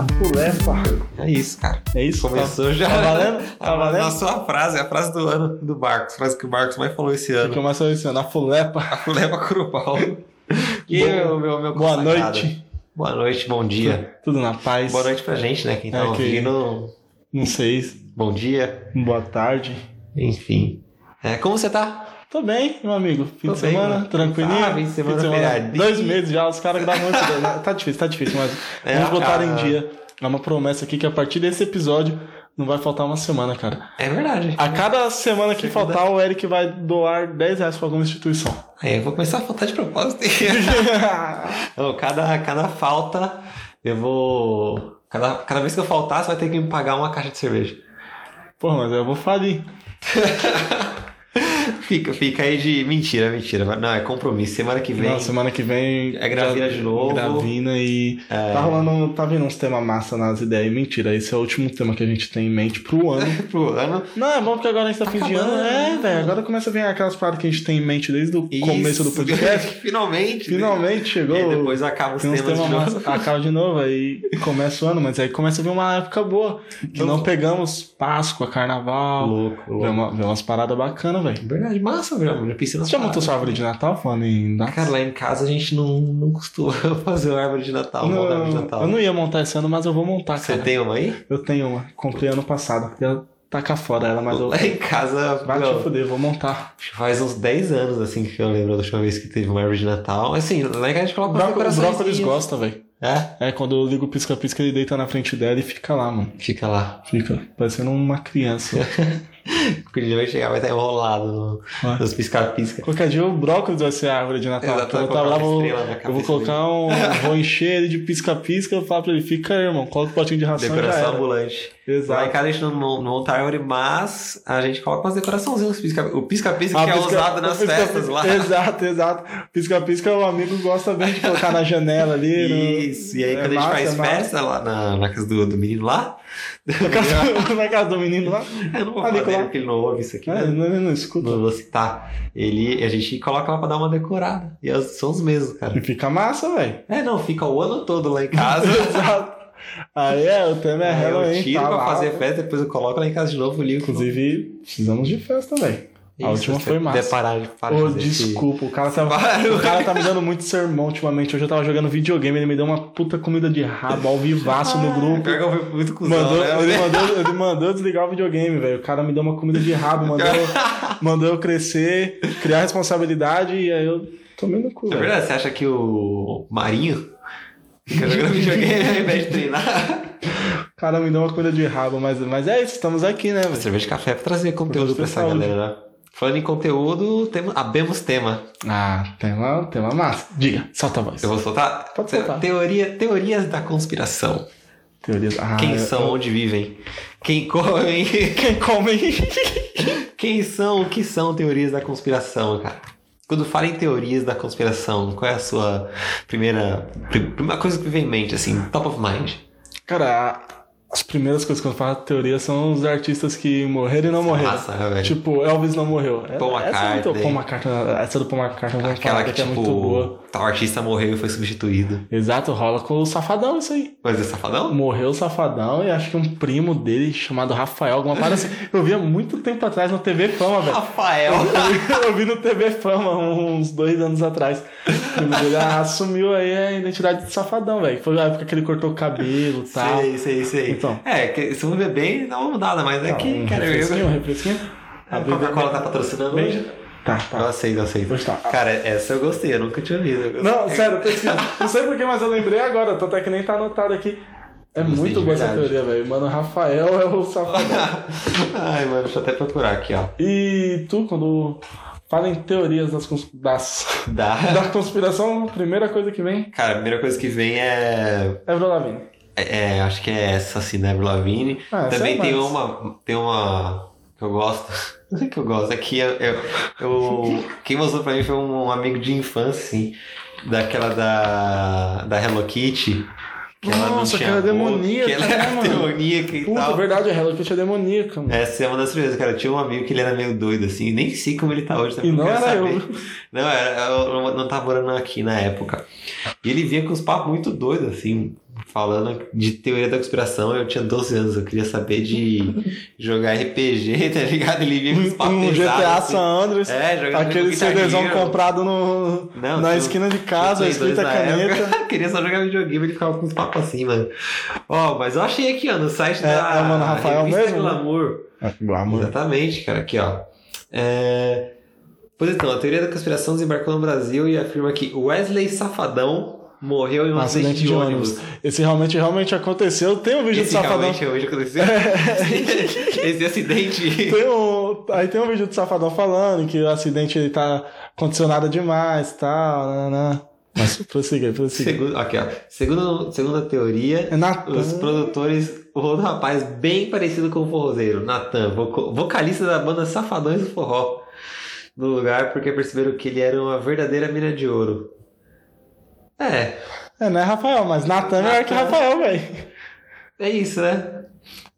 a fulepa. É isso, cara. É isso? Começou tá, já. Tá valendo? Tá A, valendo? a sua frase, a frase do ano do Marcos. A frase que o Marcos mais falou esse ano. que mais esse ano? A fulepa. A leva Curupau. E Bom- o meu, meu Boa noite. Boa noite, bom dia. Tudo na paz. Boa noite pra gente, né? Quem tá É que- ouvindo, Não sei. bom dia. Boa tarde. Enfim. É, como você tá? Tô bem, meu amigo. Fim Tô de bem, semana, mano. tranquilinho. Ah, fim de semana, feriadinho. Dois meses já, os caras gravam muito. Tá difícil, tá difícil, mas É, vamos botar cara. em dia. É uma promessa aqui que a partir desse episódio não vai faltar uma semana, cara. É verdade. A cada semana que Segunda. faltar, o Eric vai doar 10 reais pra alguma instituição. Aí eu vou começar a faltar de propósito. Cada, cada falta, eu vou. Cada, cada vez que eu faltar, você vai ter que me pagar uma caixa de cerveja. Porra, mas eu vou falir. Fica, fica aí de. Mentira, mentira. Não, é compromisso. Semana que vem. Não, semana que vem. É Gravina de novo. Gravina e. É. Tá rolando. Tá vindo uns temas massa nas ideias. Mentira, esse é o último tema que a gente tem em mente pro ano. pro ano. Não, é bom porque agora a gente tá, fim de ano. É, velho. Agora começa a vir aquelas paradas que a gente tem em mente desde o começo do Isso. podcast. Finalmente. Finalmente chegou. E depois acaba os temas temas de massa. novo. Acaba de novo, aí começa o ano, mas aí começa a vir uma época boa. Que Então- não pegamos Páscoa, Carnaval. Louco, Vê, louco. uma- vê umas paradas bacanas, velho. Verdade, massa, velho. Já pensei Você já montou sua árvore de Natal falando em datas? Cara, lá em casa a gente não, não costuma fazer uma árvore de Natal, não, montar árvore de Natal. eu não ia montar esse ano, mas eu vou montar, Você cara. tem uma aí? Eu tenho uma. Comprei ano passado. Ia tacar fora ela, mas eu. Lá em casa, Vai te fuder, vou montar. faz uns 10 anos assim que eu lembro da última vez que teve uma árvore de Natal. Assim, lá em casa a gente coloca brócolis, o brócolis gosta, velho. É? É, quando eu ligo o pisca-pisca, ele deita na frente dela e fica lá, mano. Fica lá. Fica parecendo uma criança. Porque ele vai chegar, vai estar enrolado no- nos piscar-pisca. Qualquer dia o brócolis vai ser a árvore de Natal. Exato, eu vou, tá lá, vou, eu vou colocar um. vou encher ele de pisca-pisca. Eu falo pra ele, fica aí, irmão. Coloca o potinho de ração e Decoração ambulante. Lá em Exato. casa a gente não não monta árvore, mas a gente coloca umas decoraçãozinhas. Pisca, o pisca-pisca Ah, que é pisca- usado nas pisca- festas lá. Exato, exato. Pisca-pisca o amigo gosta bem de colocar na janela ali. no- Isso, e aí É quando massa, a gente é faz massa. festa lá na, na casa do, do menino lá, Na casa, na casa do menino lá. eu não vou Ali, falar dele porque ele não ouve isso aqui, É, né? não, não escuta. não vou citar. Ele, a gente coloca lá pra dar uma decorada. E são os mesmos, cara. E fica massa, velho. É, não, fica o ano todo lá em casa. Exato. Aí é, o tema é Aí eu Halloween. tiro tá pra lá. fazer festa, depois eu coloco lá em casa de novo e ligo. Inclusive, precisamos de festa, velho. A Isso, última se foi massa. puder parar de parar esse- desculpa, o cara, tá, Para. o cara tá me dando muito sermão ultimamente. Hoje eu tava jogando videogame, ele me deu uma puta comida de rabo ao vivaço no grupo. Pior que eu fui muito cuzão, Mandou, né? ele, mandou, ele mandou desligar o videogame, velho. O cara me deu uma comida de rabo, mandou, mandou eu crescer, criar responsabilidade e aí eu tomei no cu, É verdade, você acha que o Marinho fica jogando videogame ao invés de treinar? O cara me deu uma comida de rabo, mas, mas é isso, estamos aqui, né, velho? Cerveja de café pra trazer conteúdo pra essa Saúde. galera, né? Falando em conteúdo, temos, abemos tema. Ah, tema, tema massa. Diga, solta a voz. Eu vou soltar? Pode soltar. Teoria, teorias da conspiração. Teorias. Ah, Quem eu- são, onde vivem, quem comem, Quem come? quem são, o que são teorias da conspiração, cara? Quando fala em teorias da conspiração, qual é a sua primeira, pri- primeira coisa que vem em mente, assim, top of mind? Cara, as primeiras coisas que eu falo teoria são os artistas que morreram e não morreram. Né, velho? Tipo, Elvis não morreu. Paul essa, é McCartney. Paul McCartney. Essa do Paul McCartney vamos Aquela falar que, que é tipo, muito boa. tal artista morreu e foi substituído. Exato, rola com o Safadão isso aí. Mas é safadão? Morreu o Safadão e acho que um primo dele chamado Rafael, alguma parada assim. Eu vi há muito tempo atrás no TV Fama, velho. Rafael! Eu vi, eu vi no TV Fama uns dois anos atrás. Ele assumiu aí a identidade de Safadão, velho. Foi a época que ele cortou o cabelo e tal. Sei, sei, sei. Então. É, que, se não ver bem, dá uma mudada, mas é que, um cara, eu. refresquinho, um refresquinho. A Coca-Cola tá patrocinando hoje? Tá, Eu tá. aceito, eu aceito. Tá. Cara, essa eu gostei, eu nunca tinha. Eu Não, sério, pesquisa. Não sei porquê, mas eu lembrei agora. Tô até que nem tá anotado aqui. É Gostei muito boa essa teoria, velho. Mano, Rafael é o safadão. Ai, mano, deixa eu até procurar aqui, ó. e tu, quando fala em teorias das, cons- das, Dá. da conspiração, a primeira coisa que vem Cara, a primeira coisa que vem é. é Avril Lavigne. É, acho que é essa, assim, Avril Lavigne. Ah, essa Também é tem mais. uma. Tem uma. Que eu gosto. Não é que eu gosto, é que eu, eu, eu- Quem mostrou pra mim foi um amigo de infância, assim. Daquela da. Da Hello Kitty. Que ela não Nossa, tinha que ela é demoníaca, Que ela né, era demoníaca e Puta, tal. verdade, a Hello Kitty é demoníaca, mano. Essa é uma das primeiras, cara. Eu tinha um amigo que ele era meio doido, assim. Nem sei como ele tá hoje. também E não era saber. eu. Não, era, eu não, tava morando aqui na época. E ele vinha com uns papos muito doidos, assim. Falando de teoria da conspiração, eu tinha 12 anos, eu queria saber de jogar RPG, tá ligado? Ele vinha com os papos Um GTA assim. San Andreas. É, jogando Aquele CDzão comprado no, Não, na esquina de casa, escrita 2 na caneta. época. queria só jogar videogame, ele ficava com uns papos assim, mano. Ó, mas eu achei aqui, ó, no site É, da é Mano Rafael mesmo, né? Glamour. Glamour. Exatamente, cara, aqui, ó. É... Pois então, a teoria da conspiração desembarcou no Brasil e afirma que Wesley Safadão morreu em um Um acidente de ônibus. Esse realmente, realmente aconteceu. Tem um vídeo Esse do Safadão. realmente hoje aconteceu. Esse acidente. Tem um, aí tem um vídeo do Safadão falando que o acidente ele tá aconteceu nada demais e tal. nananã. Mas prossiga, prossiga. Segundo, aqui, ó. Segundo, segundo a teoria, É Natan. os produtores. O outro rapaz bem parecido com o forrozeiro, Natan, vocalista da banda Safadões do Forró, no lugar porque perceberam que ele era uma verdadeira mina de ouro. É, É, não é Rafael, mas Natan é melhor que. Rafael, velho. é isso, né?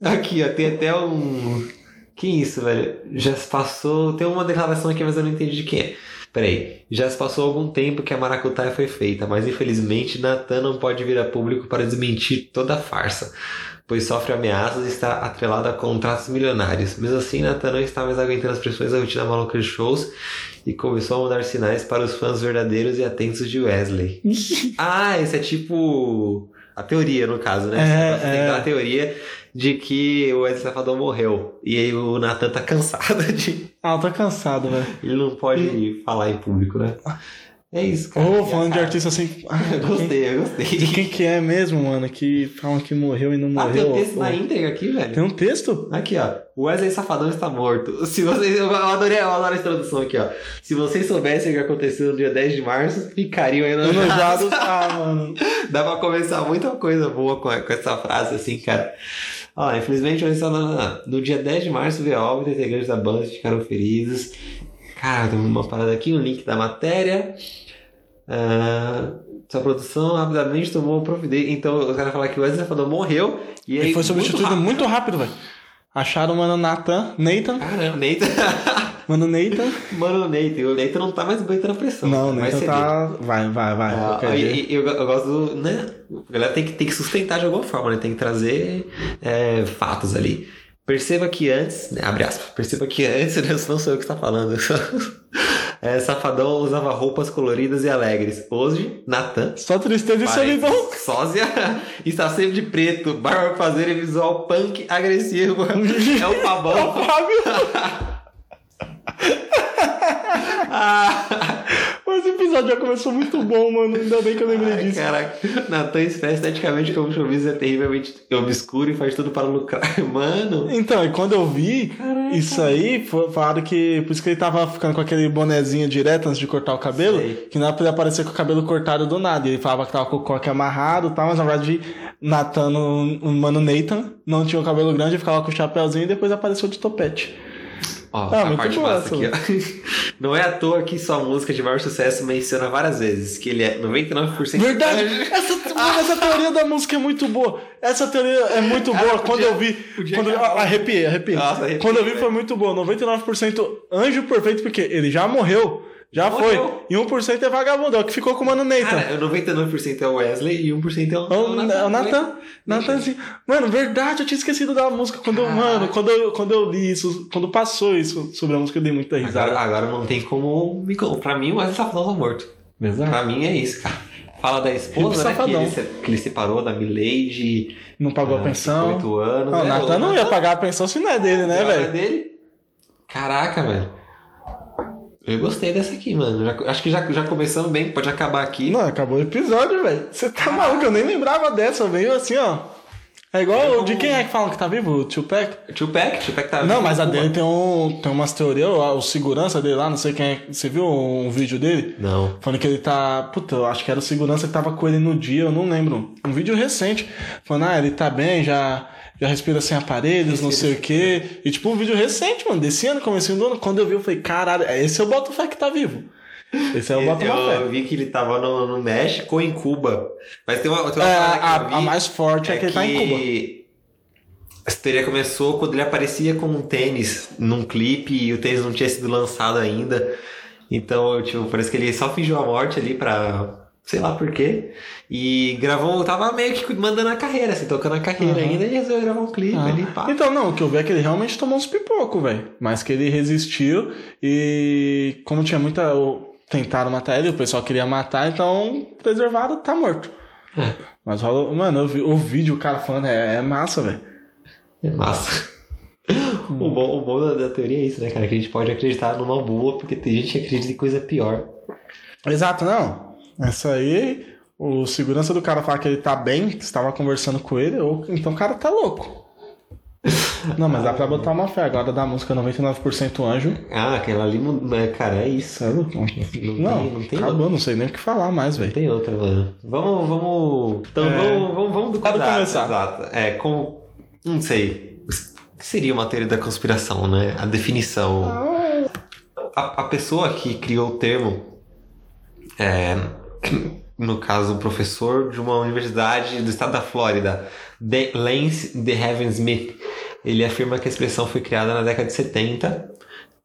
Aqui, ó, tem até um. Que isso, velho? Já se passou. Tem uma declaração aqui, mas eu não entendi de quem é. Peraí. Já se passou algum tempo que a maracutaia foi feita, mas infelizmente Natan não pode vir a público para desmentir toda a farsa, pois sofre ameaças e está atrelado a contratos milionários. Mesmo assim, Natan não está mais aguentando as pressões da rotina maluca de shows e começou a mandar sinais para os fãs verdadeiros e atentos de Wesley. ah, esse é tipo. A teoria, no caso, né? É, Você tem é. aquela teoria de que o Wesley Safadão morreu. E aí o Nathan tá cansado de. Ah, tô cansado, velho. Ele não pode falar em público, né? É isso, cara. Ô, falando de artista assim. ah, Eu gostei, eu De gostei. quem que é mesmo, mano? Que falam que morreu e não Ah, tem morreu. um texto Pô, na íntegra aqui, velho. Tem um texto? Aqui, ó. O Wesley Safadão está morto. Se vocês. Eu adorei, eu adoro a introdução aqui, ó. Se vocês soubessem o que aconteceu no dia 10 de março, ficariam enojados. Ah, mano. Dá pra começar muita coisa boa com, com essa frase, assim, cara. Ó, infelizmente, só, no, no- dia 10 de março veio a óbito, integrantes da banda ficaram feridos. Cara, tem uma parada aqui, um link da matéria. Ah, sua produção rapidamente tomou providência. Então, os caras falaram que o Wesley Safadão morreu. E aí, Ele foi substituído muito rápido, velho. Acharam o mano Nathan, Nathan. Caramba, Neita. mano Nathan. Mano, o Neita. O Neita não tá mais aguentando a pressão. Não, vai Nathan tá. Vai, vai, vai. Ah, e- e eu, eu gosto do. Né? A galera tem que, tem que sustentar de alguma forma, né? Tem que trazer é, fatos ali. Perceba que antes, né, abre aspas, perceba que antes, né, não sou eu que está falando. É, Safadão usava roupas coloridas e alegres. Hoje, Natan, Só tristeza e solidão. sósia, está sempre de preto, barba fazer e visual punk agressivo. É o É o Fabão. Fábio. Ah, esse episódio já começou muito bom, mano. Ainda bem que eu lembrei Ai, disso. Caraca, Natan esteticamente como o showbiz é terrivelmente obscuro e faz tudo para lucrar. Mano, Então, e quando eu vi isso aí, falaram que. Por isso que ele tava ficando com aquele bonezinho direto antes de cortar o cabelo, Sei. que não podia aparecer com o cabelo cortado do nada. E ele falava que tava com o coque amarrado e tal, mas na verdade, Nathan, o mano Nathan, não tinha o cabelo grande, ficava com o chapéuzinho e depois apareceu de topete. Ó, Ah, a muito parte massa aqui, ó. Não é à toa que sua música de maior sucesso menciona várias vezes que ele é 99% Verdade! Essa, mano, essa teoria da música é muito boa. Essa teoria é muito boa. quando eu vi. Quando, eu- arrepiei, arrepiei. Nossa, arrepiei, Quando eu vi velho. foi muito boa. 99% anjo perfeito, porque ele já morreu. Já Morreu. foi. E 1% é vagabundo, é o que ficou com o mano Nathan. Cara, 99% é o Wesley e 1% é o, É o, é o Nathan. Nathanzinho. Mano, verdade, eu tinha esquecido da música. Quando eu, Caraca. mano, quando eu, quando eu li isso, quando passou isso sobre a música, eu dei muita risada. Agora, agora não tem como. Pra mim, o Wesley tá morto. Exato. Pra mim é isso, cara. Fala da esposa, né? Que Safadão. ele, se, que ele separou da Milady. Não pagou a ah, pensão. 8 anos. Não, o né? Nathan não ia pagar a pensão se não é dele, né, Não é velho? dele? Caraca, velho. Eu gostei dessa aqui, mano. Já- acho que já, já começamos bem, pode acabar aqui. Não, acabou o episódio, velho. Você tá maluco, eu nem lembrava dessa, veio assim, ó. É igual. De quem é que falam que tá vivo? O Tupac? Tupac, Tupac tá Não, vivo mas a dele tem, um, tem umas teorias, o, o segurança dele lá, não sei quem é. Você viu um vídeo dele? Não. Falando que ele tá. Puta, eu acho que era o segurança que tava com ele no dia, eu não lembro. Um vídeo recente. Falando, ah, ele tá bem, já, já respira sem aparelhos, não sei o quê. E tipo, um vídeo recente, mano, desse ano, comecinho do ano. Quando eu vi, eu falei, caralho, esse eu boto fé que tá vivo. Esse aí eu boto eu, fé. vi que ele tava no, no México ou em Cuba. Mas tem uma, tem uma É, que a, eu a mais forte é, que ele tá em Cuba. Essa teoria começou quando ele aparecia com um tênis num clipe e o tênis não tinha sido lançado ainda. Então, tipo, parece que ele só fingiu a morte ali pra sei lá por quê. E gravou, tava meio que mandando a carreira, assim, tocando a carreira Uhum. ainda e resolveu gravar um clipe ali, pá. Então, não, o que eu vi é que ele realmente tomou uns pipocos, velho. Mas que ele resistiu e como tinha muita. Tentaram matar ele, o pessoal queria matar, então preservado tá morto. É. Mas rolou. Mano, eu vi, o vídeo, o cara falando, é, é massa, velho. É massa. O bom, o bom da, da teoria é isso, né, cara? Que a gente pode acreditar numa boa, porque tem gente que acredita em coisa pior. Exato, não. Essa aí, o segurança do cara fala que ele tá bem, que estava conversando com ele, ou então o cara tá louco. Não, mas dá pra botar uma fé agora da música 99% anjo. Ah, aquela ali, é, cara, é isso. Sabe? Não, tem- não tem acabou, não sei nem o que falar mais, Não velho. tem outra, mano. Vamos, vamos. Então É. vamos, vamos, vamos do quadrado. começar. Exato. É, como. Não sei. O que seria uma teoria da conspiração, né? A definição. A, a pessoa que criou o termo. É, no caso, um professor de uma universidade do estado da Flórida, De- Lance de Heaven Smith, ele afirma que a expressão foi criada na década de 70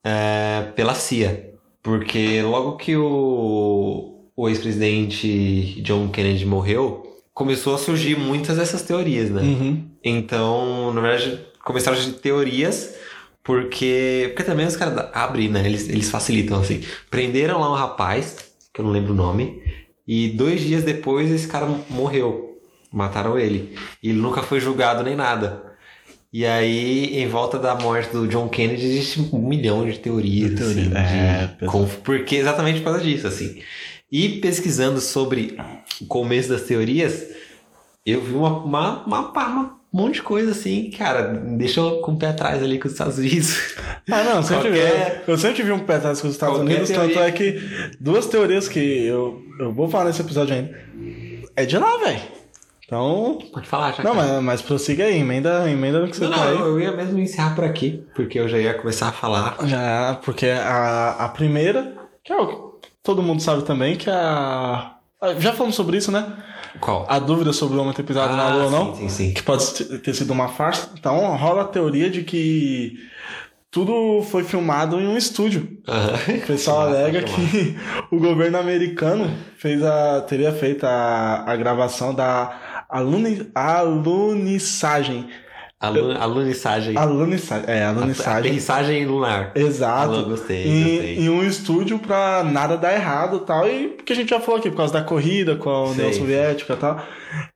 é, pela CIA. Porque logo que o, o ex-presidente John Kennedy morreu, começou a surgir muitas dessas teorias, né? Uhum. Então, na verdade, começaram a surgir teorias porque, porque também os caras abrem, né? Eles, eles facilitam, assim. Prenderam lá um rapaz, que eu não lembro o nome, e dois dias depois esse cara morreu. Mataram ele. E ele nunca foi julgado nem nada. E aí, em volta da morte do John Kennedy, existe um milhão de teorias. De teoria. assim, de- É, pessoal. com- porque exatamente por causa disso, assim. E pesquisando sobre o começo das teorias, eu vi uma, uma, uma, uma- um monte de coisa assim, cara, deixou com o pé atrás ali com os Estados Unidos. Ah, não, eu sempre Qualquer- vi. Eu sempre tive um pé atrás com os Estados Qualquer Unidos, tanto teoria- é que duas teorias que eu, eu vou falar nesse episódio ainda. É de lá, velho. Então. Pode falar, já. Não, mas, mas prossiga aí, emenda, emenda no que você Não, tá não, aí. eu ia mesmo encerrar por aqui, porque eu já ia começar a falar. Já, porque a, a primeira, que é o que todo mundo sabe também, que é a- Já falamos sobre isso, né? Qual? A dúvida sobre o homem ter pisado na lua ou não. Ah, Sim, sim, sim. que pode ter sido uma farsa. Então rola a teoria de que tudo foi filmado em um estúdio. O pessoal alega que o governo americano fez a, teria feito a, a gravação da aluni, alunissagem. Alu- Alunissagem. Alunissagem. É, alunissagem. Aterrissagem lunar. Exato. Alô, gostei, em, gostei. em um estúdio pra nada dar errado e tal. E porque a gente já falou aqui, por causa da corrida com a União Soviética e tal.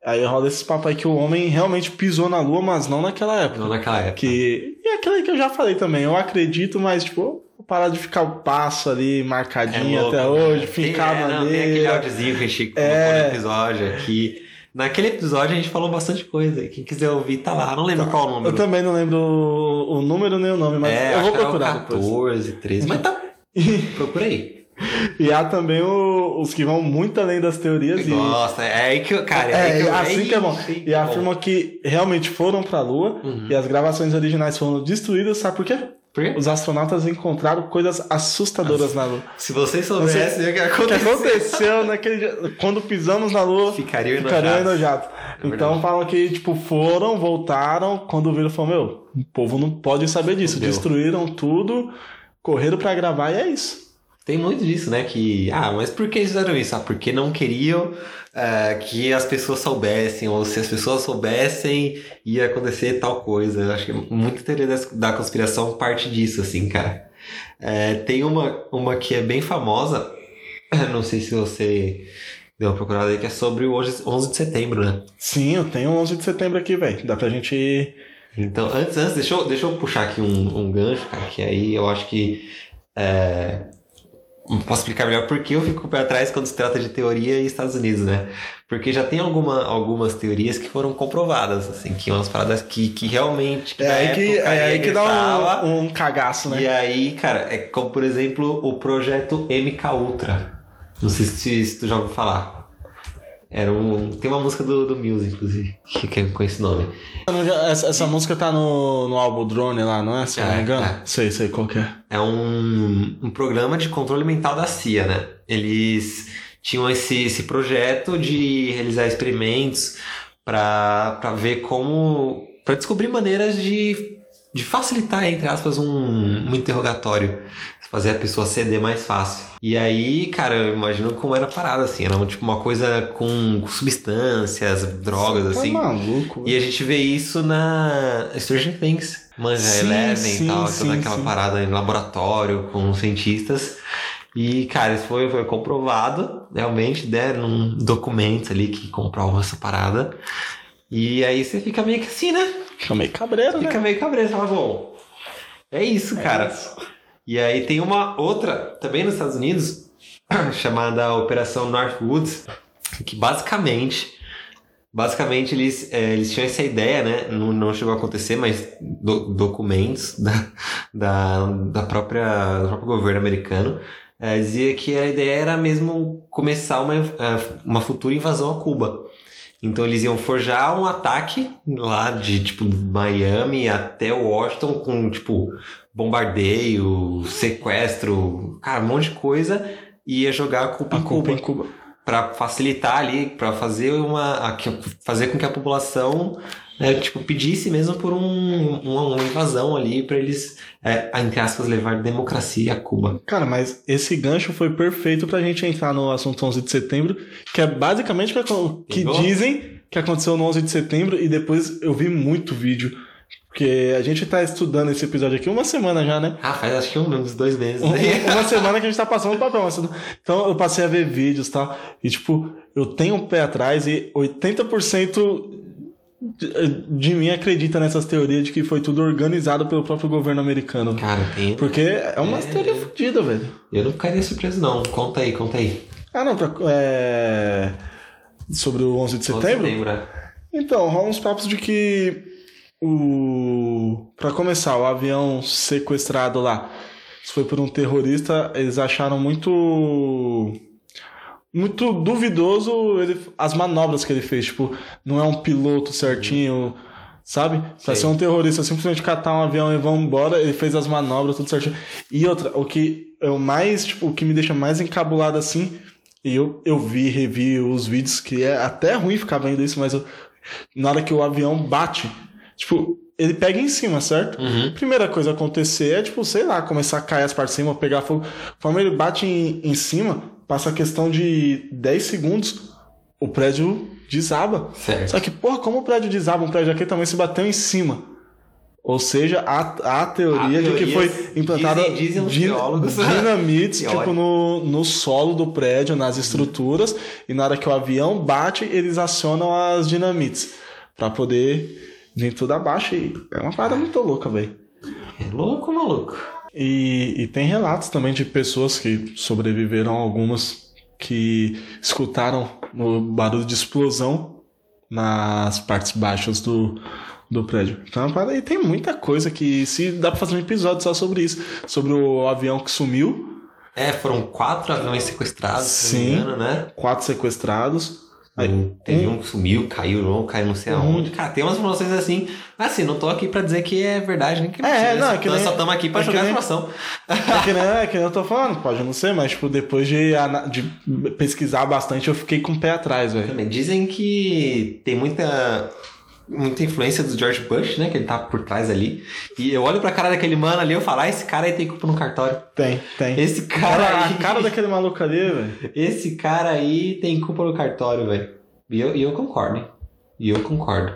Aí rola esse papo aí que o homem realmente pisou na lua, mas não naquela época. Não naquela época. Que... E aquela aí que eu já falei também, eu acredito, mas tipo, parar de ficar o passo ali marcadinho louco, até né? hoje, Tem- ficar é, Tem aquele áudiozinho que a gente colocou É. no episódio aqui. Naquele episódio a gente falou bastante coisa. Quem quiser ouvir, tá lá. Não lembro qual o Eu número. também não lembro o, número nem o nome, mas é, eu vou procurar depois. 14, 13. Mas tá. Procura aí. E há também o- os que vão muito além das teorias e. Nossa, é aí que eu. Cara, é, aí É, que eu, assim que é bom. E afirmam que realmente foram pra Lua Uhum. e as gravações originais foram destruídas, sabe por quê? Os astronautas encontraram coisas assustadoras na Lua. Se vocês soubessem o que O que aconteceu. aconteceu naquele dia, quando pisamos na Lua, Ficariam ficariam enojados. enojados. É então falam que, tipo, foram, voltaram, quando viram, falaram, meu, o povo não pode saber disso. Destruíram tudo, correram pra gravar e é isso. Tem muito disso, né? Que. Ah, mas por que fizeram isso? Ah, porque não queriam é, que as pessoas soubessem, ou se as pessoas soubessem, ia acontecer tal coisa. Eu acho que muita teoria da conspiração parte disso, assim, cara. É, tem uma, uma que é bem famosa, não sei se você deu uma procurada aí, que é sobre o 11 11 de setembro, né? Sim, eu tenho 11 de setembro aqui, velho. Dá pra gente. Então, antes, antes deixa, eu, deixa eu puxar aqui um, um gancho, cara, que aí eu acho que. É, posso explicar melhor por que eu fico pé atrás quando se trata de teoria e Estados Unidos, né? Porque já tem alguma, algumas teorias que foram comprovadas, assim, que umas paradas que, que realmente. que É aí que, época é aí que dá um, um cagaço, né? E aí, cara, é como por exemplo o projeto MK Ultra. Não sei se, se tu já ouviu falar. Era um. Tem uma música do, do Muse, inclusive, que, que é com esse nome. Essa, essa música tá no, no álbum Drone lá, não é? Se eu não É, me engano. é. Sei, sei qual que é. é um, um programa de controle mental da CIA, né? Eles tinham esse, esse projeto de realizar experimentos para ver como. para descobrir maneiras de, de facilitar, entre aspas, um, um interrogatório. fazer a pessoa ceder mais fácil. E aí, cara, eu imagino como era a parada, assim. Era tipo uma coisa com substâncias, drogas, Tá assim. maluco. E a gente vê isso na Stranger Things. Manja Sim, Eleven sim, e tal, sim, toda aquela sim. parada em laboratório com cientistas. E, cara, isso foi, foi comprovado, realmente, deram documentos ali que comprovam essa parada. E aí você fica meio que assim, né? Fica meio cabreiro, né? Fica meio cabreiro, fala, bom, é isso, cara. E aí tem uma outra, também nos Estados Unidos, chamada Operação Northwoods, que basicamente, basicamente eles, eh, eles tinham essa ideia, né? Não, não chegou a acontecer, mas do- documentos da, da, da própria, do próprio governo americano eh, dizia que a ideia era mesmo começar uma, eh, uma futura invasão a Cuba. Então eles iam forjar um ataque lá de tipo Miami até Washington com tipo bombardeio, sequestro, cara, um monte de coisa e ia jogar a culpa A em culpa Cuba em Cuba. para facilitar ali, para fazer uma a- fazer com que a população né, tipo pedisse mesmo por um, uma, uma invasão ali para eles é, entre aspas levar democracia a Cuba. Cara, mas esse gancho foi perfeito pra gente entrar no assunto 11 de setembro, que é basicamente o que dizem que aconteceu no 11 de setembro e depois eu vi muito vídeo. Porque a gente tá estudando esse episódio aqui uma semana já, né? Ah, faz acho que um, uns dois meses. Um- uma semana que a gente tá passando o papel. Então eu passei a ver vídeos e tal. E tipo, eu tenho um pé atrás e 80% de, de mim acredita nessas teorias de que foi tudo organizado pelo próprio governo americano. Cara, tem. Porque é uma É. teoria fodida, velho. Eu não ficaria surpreso não. Conta aí, conta aí. Ah, não, pra, é... sobre o 11 de setembro? Lembra? Então, rolam uns papos de que o para começar, o avião sequestrado lá, se foi por um terrorista, eles acharam muito muito duvidoso ele, as manobras que ele fez, tipo, não é um piloto certinho, sabe? Pra Sei. ser um terrorista simplesmente catar um avião e vão embora, ele fez as manobras tudo certinho. E outra, o que é o mais, tipo, o que me deixa mais encabulado assim, e eu, eu vi, revi os vídeos, que é até ruim ficar vendo isso, mas eu- na hora que o avião bate, tipo, ele pega em cima, certo? Uhum. Primeira coisa a acontecer é, tipo, sei lá, começar a cair as partes de cima, pegar fogo. Conforme ele bate em, em cima, passa a questão de 10 segundos, o prédio desaba. Certo. Só que, porra, como o prédio desaba, um prédio daquele tamanho se bateu em cima. Ou seja, a, a teoria Há de que foi implantada dizem- dizem din- dinamites tipo, no, no solo do prédio, nas estruturas, e na hora que o avião bate, eles acionam as dinamites pra poder vir tudo abaixo. E é uma parada muito louca, velho. É louco, maluco. E, e tem relatos também de pessoas que sobreviveram, algumas que escutaram o barulho de explosão nas partes baixas do, do prédio. Então, é e tem muita coisa que se dá pra fazer um episódio só sobre isso, sobre o avião que sumiu, É, foram quatro aviões sequestrados, se Sim. engano, né? quatro sequestrados. Aí, Um, teve um que sumiu, caiu, não, caiu não sei Uhum. aonde. Cara, tem umas informações assim. Assim, não tô aqui pra dizer que é verdade, nem que É, mentira. não, Só- é que nós nem- só estamos aqui pra é jogar nem- informação. É que, nem, é que nem eu tô falando, pode não ser, mas tipo, depois de, de pesquisar bastante, eu fiquei com o pé atrás, velho. Dizem que tem muita muita influência do George Bush, né? Que ele tá por trás ali. E eu olho pra cara daquele mano ali e eu falo, ah, esse cara aí tem culpa no cartório. Tem, tem. Esse cara Cara, aí. a cara daquele maluco ali, velho. Esse cara aí tem culpa no cartório, velho. E eu, e eu concordo, hein? E eu concordo.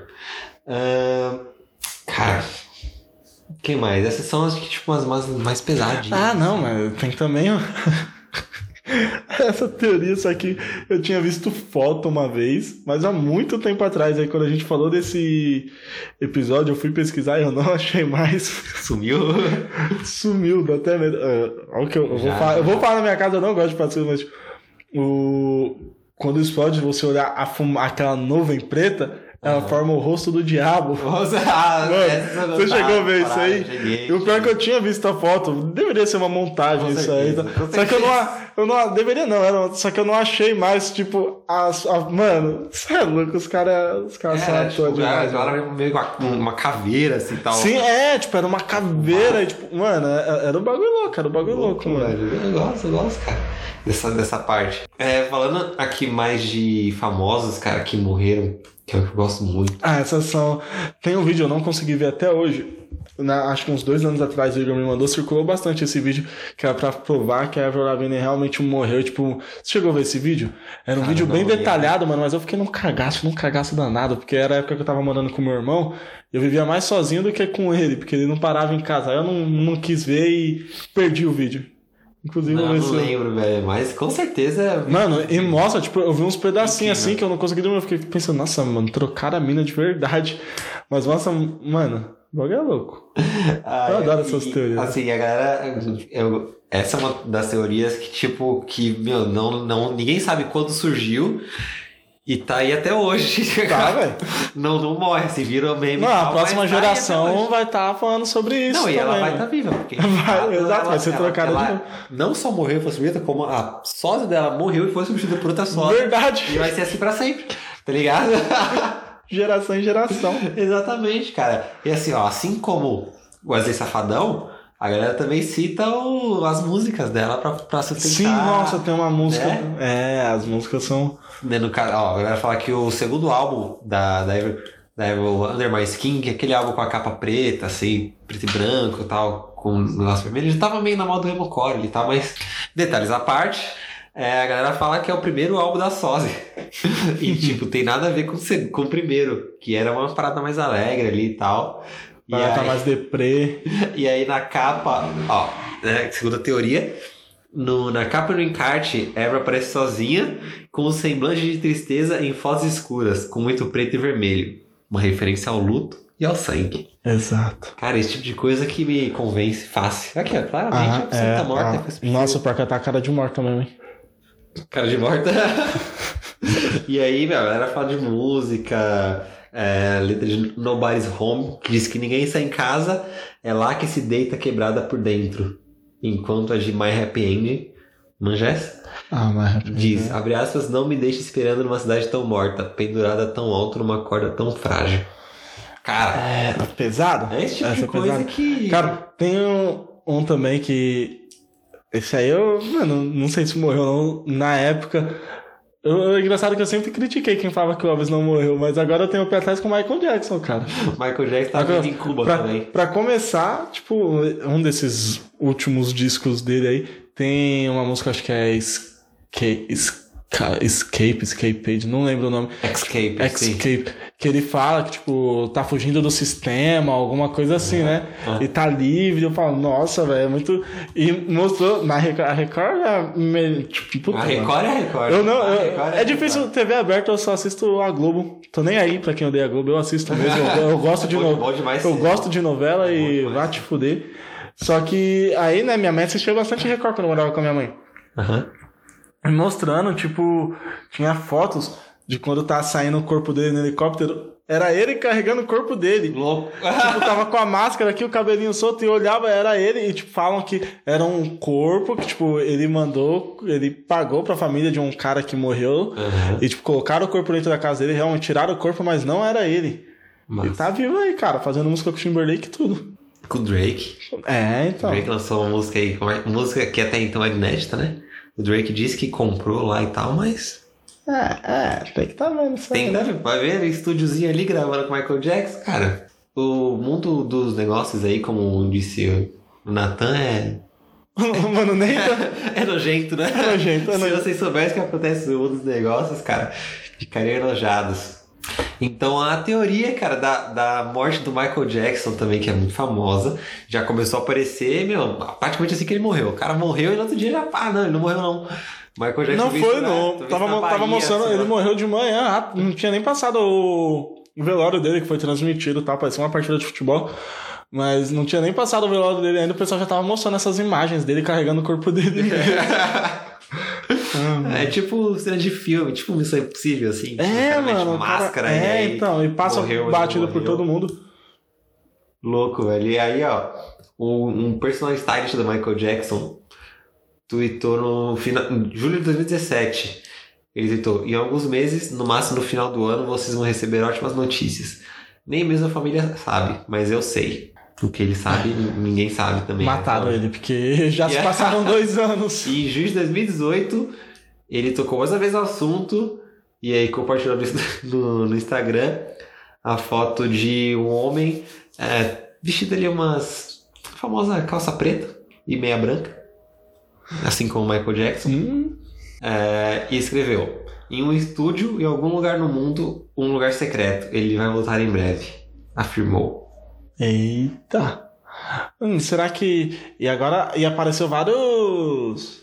Ahn, cara. Quem mais? Essas são as que, tipo, as mais, mais pesadinhas. Ah, não, mas tem também. Essa teoria, só que eu tinha visto foto uma vez, mas há muito tempo atrás. Aí quando a gente falou desse episódio, eu fui pesquisar e eu não achei mais. Sumiu? Sumiu, dá até medo. O que eu, eu vou falar, eu vou falar na minha casa, eu não gosto de participar, mas tipo, o, quando explode, você olhar a fuma, aquela nuvem preta, ela forma o rosto do diabo. Ah, Mano, você chegou a ver isso aí? cheguei, E o pior é que eu tinha visto a foto, deveria ser uma montagem Com isso aí. certeza, tá? com Só que eu não, eu não. Deveria não, era, só que eu não achei mais, tipo, as. a- mano, você é louco, os caras os caras são É, atores tipo, demais. agora mano. meio com uma, uma caveira assim tal. Sim, é, tipo, era uma caveira, e, tipo, mano, era era um bagulho louco, era um bagulho louco, mano. velho. Eu gosto, eu gosto, cara. Dessa, dessa parte. É, falando aqui mais de famosos, cara, que morreram, que é o que eu gosto muito. Ah, essas são. Tem um vídeo, eu não consegui ver até hoje. Na, acho que uns dois anos atrás o Igor me mandou, circulou bastante esse vídeo, que era pra provar que a Avril Lavigne realmente morreu. Tipo, você chegou a ver esse vídeo? Era um Cara, vídeo não bem detalhado, mano, mas eu fiquei num cagaço, num cagaço danado, porque era a época que eu tava morando com meu irmão, eu vivia mais sozinho do que com ele, porque ele não parava em casa. Aí eu não, não quis ver e perdi o vídeo. Inclusive, Não, eu não lembro, velho, mas com certeza. Mano, e mostra, tipo, eu vi uns pedacinhos assim que eu não consegui dormir. Eu fiquei pensando, nossa, mano, trocaram a mina de verdade. Mas mostra, mano, o bagulho é louco. Ah, Eu adoro e- essas teorias. Assim, a galera. Eu, essa é uma das teorias que, tipo, que, meu, não, não, ninguém sabe quando surgiu e tá aí até hoje. Tá, velho. Não, não morre, se vira meme. Não, a tal, próxima mas tá geração vai estar falando sobre isso. Não, e ela também, vai né? estar viva. Porque, Vai, ela- exato, vai ser ela- trocada de ela novo. Não só morreu e foi substituída, como a sósia dela morreu e foi substituída por outra sósia. Verdade. E vai ser assim pra sempre. Tá ligado? Geração em geração. Exatamente, cara. E assim, ó, assim como o Wesley Safadão, a galera também cita o- as músicas dela pra, pra sustentar. Sim, nossa, tem uma música. né? É, as músicas são. Né, no ó, a galera fala que o segundo álbum da, da, Avril- da Avril Under My Skin, que é aquele álbum com a capa preta, assim, preto e branco e tal, com o negócio vermelho, ele tava meio na moda do emocore, ele tá mais... Detalhes à parte, é, a galera fala que é o primeiro álbum da Soze. e, tipo, tem nada a ver com, com o primeiro, que era uma parada mais alegre ali e tal. E Ela tá aí- mais deprê. e aí na capa, ó, né, segundo a teoria, no, na capa no encarte, Eva aparece sozinha, com um semblante de tristeza em fotos escuras, com muito preto e vermelho. Uma referência ao luto e ao sangue. Exato. Cara, esse tipo de coisa que me convence fácil. Aqui, ó, claramente Ah, a pessoa é, tá morta. ah, Nossa, o parque tá cara de morta mesmo, hein? Cara de morta. e aí, meu, a galera fala de música, é, letra de Nobody's Home, que diz que ninguém sai em casa, é lá que se deita quebrada por dentro. Enquanto a de My Happy End, manja essa? Ah, mas. Diz, abre aspas, não me deixe esperando numa cidade tão morta, pendurada tão alto numa corda tão frágil. Cara, É, pesado? é esse tipo Essa de é coisa pesada. que... Cara, tem um, um também que. Esse aí eu, mano, não sei se morreu ou não. Na época. Eu, é engraçado que eu sempre critiquei quem falava que o Elvis não morreu, mas agora eu tenho o pé atrás com o Michael Jackson, cara. Michael Jackson tá vivo em Cuba pra, também. pra começar, tipo, um desses últimos discos dele aí tem uma música, acho que é Escape, Escape, Escape, Escape, não lembro o nome. Escape, sim. Escape, que ele fala que, tipo, tá fugindo do sistema, alguma coisa assim, né? Ah. E tá livre, eu falo, nossa, velho, é muito. E mostrou, na Record, a Record é. Tipo, A mano. Record é Record. Eu não, eu- Record é difícil Record. TV aberta, eu só assisto a Globo. Tô nem aí pra quem odeia a Globo, eu assisto mesmo. Eu, eu gosto de Bom- no- bom demais Eu gosto de novela Bom e demais vá te fuder. Só que aí, né, minha mãe assistia bastante Record quando eu morava com a minha mãe. Aham. Mostrando, tipo, tinha fotos de quando tá saindo o corpo dele no helicóptero. Era ele carregando o corpo dele. Louco. Tipo, tava com a máscara aqui, o cabelinho solto, e olhava, era ele, e tipo, falam que era um corpo que, tipo, ele mandou, ele pagou pra família de um cara que morreu, Aham. e tipo, colocaram o corpo dentro da casa dele, realmente tiraram o corpo, mas não era ele. Mas- Ele tá vivo aí, cara, fazendo música com o Timberlake e tudo. Com o Drake. É, O então. Drake lançou uma música aí, é- música que até então era inédita, né? O Drake disse que comprou lá e tal, mas. É, é, tem que tá vendo isso aí. Tem, né? Vai ver, estúdiozinho ali gravando com o Michael Jackson, cara. O mundo dos negócios aí, como disse o Nathan, é. Mano, nem tá... É nojento, né? É nojento, é Se nojento. vocês soubessem o que acontece no mundo dos negócios, cara, ficariam enojados. Então a teoria, cara, da, da morte do Michael Jackson também, que é muito famosa, já começou a aparecer, meu, praticamente assim que ele morreu. O cara morreu e no outro dia já, ah, não, ele não morreu não. Michael Jackson Não foi, não. Tava, mo- tava Bahia, mostrando, assim, ele morreu de manhã, não tinha nem passado o velório dele, que foi transmitido tal, parecia uma partida de futebol. Mas não tinha nem passado o velório dele ainda, o pessoal já tava mostrando essas imagens dele carregando o corpo dele. É tipo cena de filme, tipo Missão Impossível, assim. tipo, é, cara mete mano. cara- Máscara e é, aí então, e passa morreu, batido por todo mundo. Louco, velho. E aí, ó, um, personal stylist do Michael Jackson tweetou no final, em julho de 2017. Ele tweetou: Em alguns meses, no máximo no final do ano, vocês vão receber ótimas notícias. Nem mesmo a família sabe, mas eu sei. O que ele sabe, ninguém sabe também. Mataram Então, ele, porque já se passaram dois anos. E em julho de 2018, ele tocou mais uma vez o assunto E aí compartilhou no, no, Instagram a foto de um homem é, vestido ali umas famosa calça preta e meia branca, assim como o Michael Jackson, Hum, é, e escreveu: Em um estúdio em algum lugar no mundo, um lugar secreto, ele vai voltar em breve, afirmou. Eita. Hum, será que. E agora. E apareceu vários.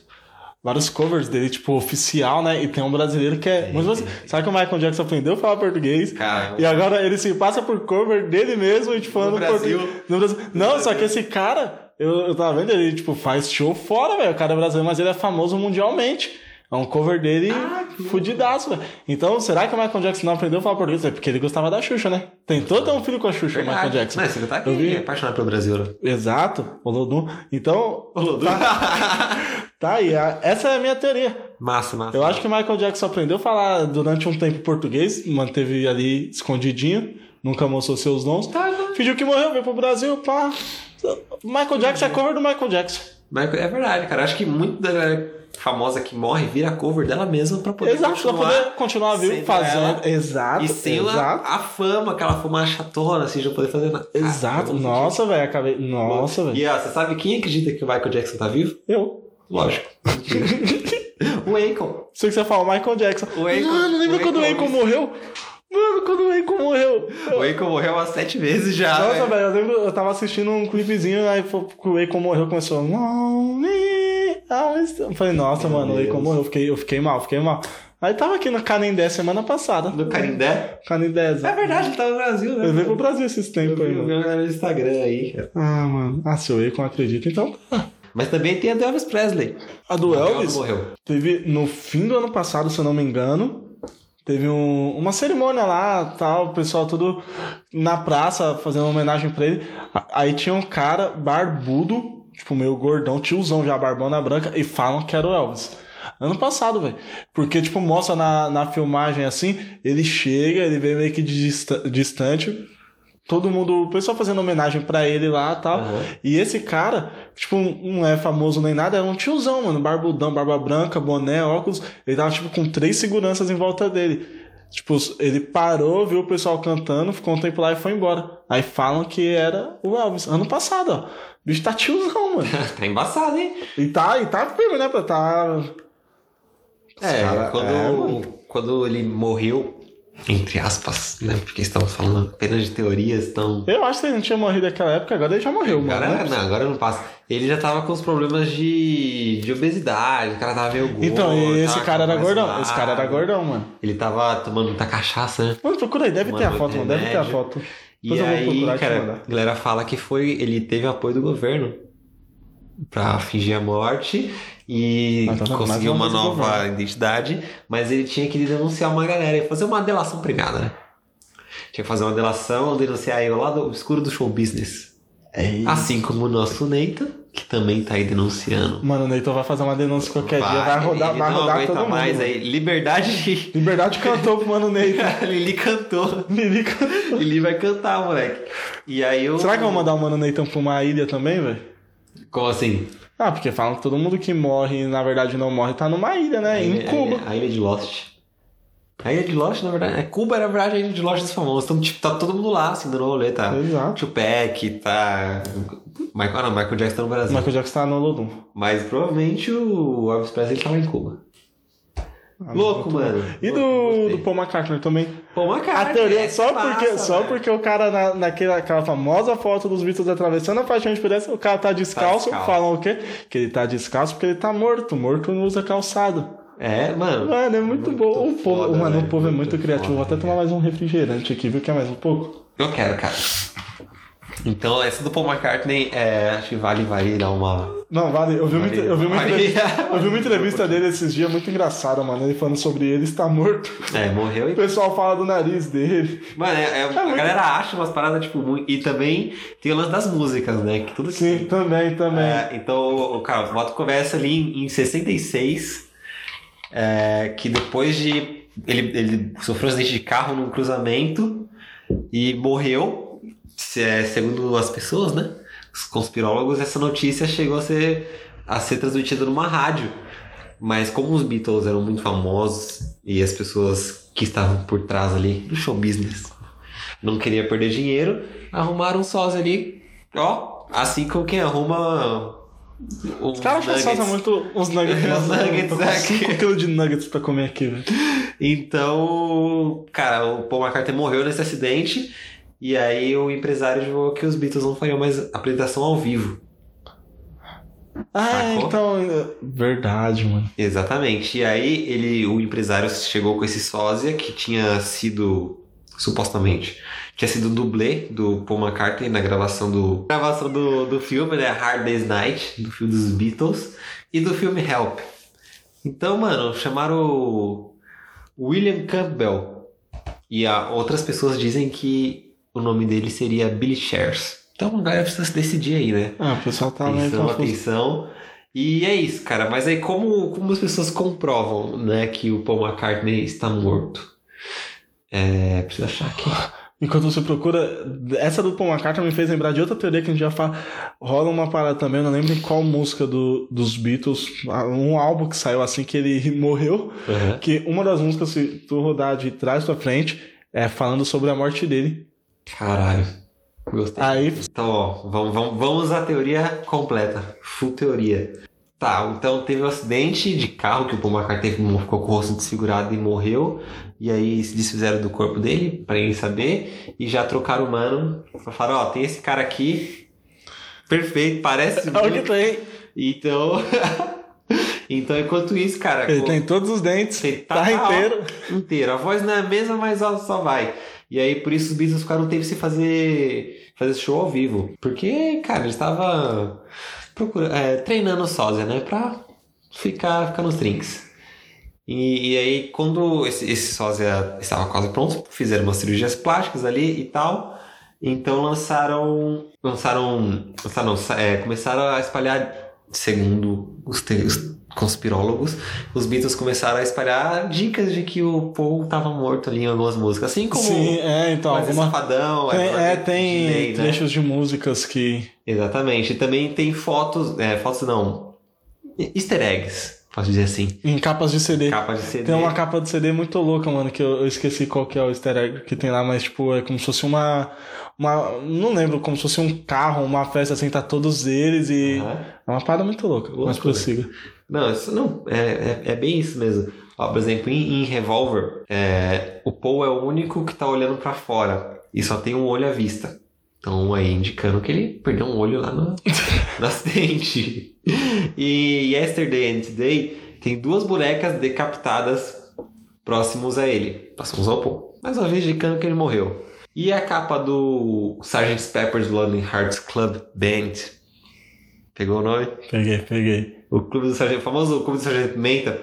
Vários covers dele, tipo, oficial, né? E tem um brasileiro que é. Mas você, que o Michael Jackson aprendeu a falar português? Cara, E agora ele se passa por cover dele mesmo e tipo, No Brasil. português. No Brasil. Não, só que esse cara, eu, eu tava vendo, ele tipo, faz show fora, velho. O cara é brasileiro, mas ele é famoso mundialmente. É um cover dele Ah, fudidaço, velho. Então, será que o Michael Jackson não aprendeu a falar português? É porque ele gostava da Xuxa, né? Tentou ter um filho com a Xuxa, o Michael verdade. Jackson. Mas você tá aqui vi. apaixonado pelo Brasil, né? Exato, o Lodum. Então, Olodum. tá, tá aí. Essa é a minha teoria. massa, massa. Eu acho que o Michael Jackson aprendeu a falar durante um tempo português, manteve ali escondidinho, nunca mostrou seus dons. Tá, né? Fingiu que morreu, veio pro Brasil, pá. Michael Jackson é cover do Michael Jackson. É verdade, cara. Acho que muito da galera famosa que morre vira cover dela mesma pra poder Exato, pra continuar. poder continuar vivo fazendo. ela. Exato. E sem a, exato. a fama, aquela fama chatona, assim, de não poder fazer nada. Cara, Exato. Nossa, velho, acabei. Nossa, velho. E ó, você sabe quem acredita que o Michael Jackson tá vivo? Eu. Lógico. o Akon. Sei que você fala Michael Jackson. O Akon- Mano, lembra quando o Akon- morreu? Mano, quando o Akon morreu. O Akon morreu umas sete vezes já. Nossa, velho. velho, eu lembro, eu tava assistindo um clipezinho, aí o Akon morreu, começou. Lonely, always- Eu falei, nossa, Meu mano, o Deus. Akon morreu, eu fiquei, eu fiquei mal, fiquei mal. Aí tava aqui no Canindé semana passada. No Canindé? Canindé, É verdade, ele tá no Brasil, né? Eu veio pro Brasil esses Eu tempos aí, vi mano. no Instagram aí, cara. Ah, mano. Ah, se o Akon acredita, então. tá. Mas também tem a do Elvis Presley. A do Elvis não Morreu. teve no fim do ano passado, se eu não me engano. Teve um- uma cerimônia lá, tal, o pessoal tudo na praça fazendo uma homenagem pra ele. Aí tinha um cara barbudo, tipo meio gordão, tiozão já, barbona branca, e falam que era o Elvis. Ano passado, velho. Porque, tipo, mostra na, na filmagem assim, ele chega, ele vem meio que dista- distante, todo mundo, o pessoal fazendo homenagem pra ele lá e tal. Aham. E esse cara, tipo, não é famoso nem nada, é um tiozão, mano. Barbudão, barba branca, boné, óculos. Ele tava, tipo, com três seguranças em volta dele. Tipo, ele parou, viu o pessoal cantando, ficou um tempo lá e foi embora. Aí falam que era o Elvis. Ano passado, ó. O bicho tá tiozão, mano. tá embaçado, hein? E tá, e tá firme, né? Tá. É, Cara, quando, é, quando ele morreu, entre aspas, né? Porque estamos falando apenas de teorias, então. Eu acho que ele não tinha morrido naquela época, agora ele já morreu, mano. Agora, né? não, agora não passa. Ele já tava com os problemas de, de obesidade, o cara tava meio gordo. Então, e esse cara era gordão. Esse cara era gordão, mano. Ele tava tomando muita cachaça, né? Mano, procura aí, deve ter a foto, mano. Deve ter a foto. E Depois aí, cara, a galera fala que foi. Ele teve apoio do governo pra fingir a morte e Mas tá conseguiu uma uma vez o nova identidade, mas ele tinha que denunciar uma galera, fazer uma delação premiada, né? Tinha que fazer uma delação, denunciar aí o lado obscuro do show business. Ei. Assim como o nosso Neita, que também tá aí denunciando. Mano, o Neyton vai fazer uma denúncia qualquer dia, vai rodar, vai rodar todo mundo. mais aí. Liberdade de. Liberdade cantou pro mano Neyton. Lili cantou. Lili cantou. Lili vai cantar, moleque. E aí eu. Será que eu vou mandar o mano Neyton pra uma ilha também, velho? Como assim? Ah, porque falam que todo mundo que morre, na verdade não morre, tá numa ilha, né? A Em Cuba. A ilha de Lost. A ilha de Lost, na verdade. É Cuba, na verdade, a ilha de Lost dos famosos. Então, tipo, tá todo mundo lá, assim, dando rolê, tá? Exato. Tupac, tá. Michael, não, Michael Jackson tá no Brasil. Michael Jackson tá no Lodum. Mas provavelmente o Elvis Presley tava em Cuba. Ah, Louco, mano. E do, do Paul McCartney também. Uma cara. A teoria, é só, massa, porque, só velho. porque o cara, na, naquela aquela famosa foto dos Beatles atravessando a faixa de pedestre, o cara tá descalço, descalço. falam o quê? Que ele tá descalço porque ele tá morto. Morto não usa calçado. É, mano. Mano, é muito, bom. O povo, foda, mano, o velho, povo é muito muito criativo. Vou foda, até tomar mais um refrigerante aqui, viu? Quer mais um pouco? Eu quero, cara. Então, essa do Paul McCartney, é, acho que vale, vale dar uma. Não, vale. Eu vi, uma, Vale- eu vi uma vale- entrevista, eu vi uma entrevista dele esses dias muito engraçada, mano. Ele falando sobre ele estar morto. É, morreu O e. pessoal fala do nariz dele. Mano, é- é- a muito- galera acha umas paradas, tipo, muito. E também tem o lance das músicas, né? Que tudo que. Sim, também, também. É, então, o cara, o Moto começa ali em, em 66, é, que depois de. Ele, ele sofreu um acidente de carro num cruzamento e morreu, é, segundo as pessoas, né? Os conspirólogos, essa notícia chegou a ser, a ser transmitida numa rádio. Mas como os Beatles eram muito famosos e as pessoas que estavam por trás ali do show business não queriam perder dinheiro, arrumaram um sósia ali, ó, assim como quem arruma os caras fazem muito uns nuggets. Os nuggets aqui. 5 kg de nuggets pra comer aqui, velho. Então, cara, o Paul McCartney morreu nesse acidente e aí o empresário divulgou que os Beatles não fariam mais apresentação ao vivo. Ah, Sacou? então. Verdade, mano. Exatamente. E aí ele, o empresário chegou com esse sósia que tinha sido supostamente tinha sido dublê do Paul McCartney na gravação do gravação do, do filme, né, Hard Day's Night, do filme dos Beatles e do filme Help. Então, mano, chamaram o William Campbell e a, outras pessoas dizem que o nome dele seria Billy Shares. Então, a galera precisa se decidir aí, né? Ah, o pessoal tá meio Atenção, confuso. atenção. E é isso, cara. Mas aí como, como as pessoas comprovam, né, que o Paul McCartney está morto? É, preciso achar aqui. Enquanto você procura, essa do Paul McCartney me fez lembrar de outra teoria que a gente já fala. Rola uma parada também, eu não lembro em qual música do, dos Beatles, um álbum que saiu assim que ele morreu, Uhum. que uma das músicas, se tu rodar de trás pra frente, é falando sobre a morte dele. Caralho. Gostei. Aí, Então, ó, vamos, vamos, vamos à teoria completa. Full teoria. Tá, então teve um acidente de carro que o Paul McCartney ficou com o rosto desfigurado e morreu. E aí se desfizeram do corpo dele, pra ele saber. E já trocaram o mano. Falaram, ó, tem esse cara aqui. Perfeito, parece muito. tem. Então. então, enquanto isso, cara. Ele co- tem todos os dentes, tá, ó, inteiro. inteiro. A voz não é a mesma, mas ó, só vai. E aí, por isso, os Beatles ficaram um tempo sem fazer, fazer show ao vivo. Porque, cara, eles estavam procura- é, treinando sósia, né? Pra ficar, ficar nos drinks. E, e aí, quando esse, esse sósia estava quase pronto, fizeram umas cirurgias plásticas ali e tal. Então lançaram. Lançaram. lançaram é, começaram a espalhar, segundo os, te- os conspirólogos, os Beatles começaram a espalhar dicas de que o Paul estava morto ali em algumas músicas. Assim como Sim, é, então, Mas alguma. Safadão, Tem, Everett é, tem Disney, né? trechos de músicas que. Exatamente. E também tem fotos. É, fotos não. Easter eggs, posso dizer assim. Em capas de CD. Capa de CD. Tem uma capa de CD muito louca, mano, que eu, eu esqueci qual que é o easter egg que tem lá, mas tipo, é como se fosse uma. uma não lembro, como se fosse um carro, uma festa assim, tá todos eles e. Aham. É uma parada muito louca, mas Loucura. prossiga. Não, isso não. É, é, é bem isso mesmo. Ó, por exemplo, em, em Revolver, é, o Paul é o único que tá olhando pra fora e só tem um olho à vista. Então aí indicando que ele perdeu um olho lá no, no acidente. E Yesterday and Today tem duas bonecas decapitadas próximos a ele, próximos ao Paul. Mais uma vez indicando que ele morreu. E a capa do Sgt. Pepper's Lonely Hearts Club Band. Pegou o nome? Peguei, peguei. O clube do Sargento, o famoso clube do Sargento Pimenta,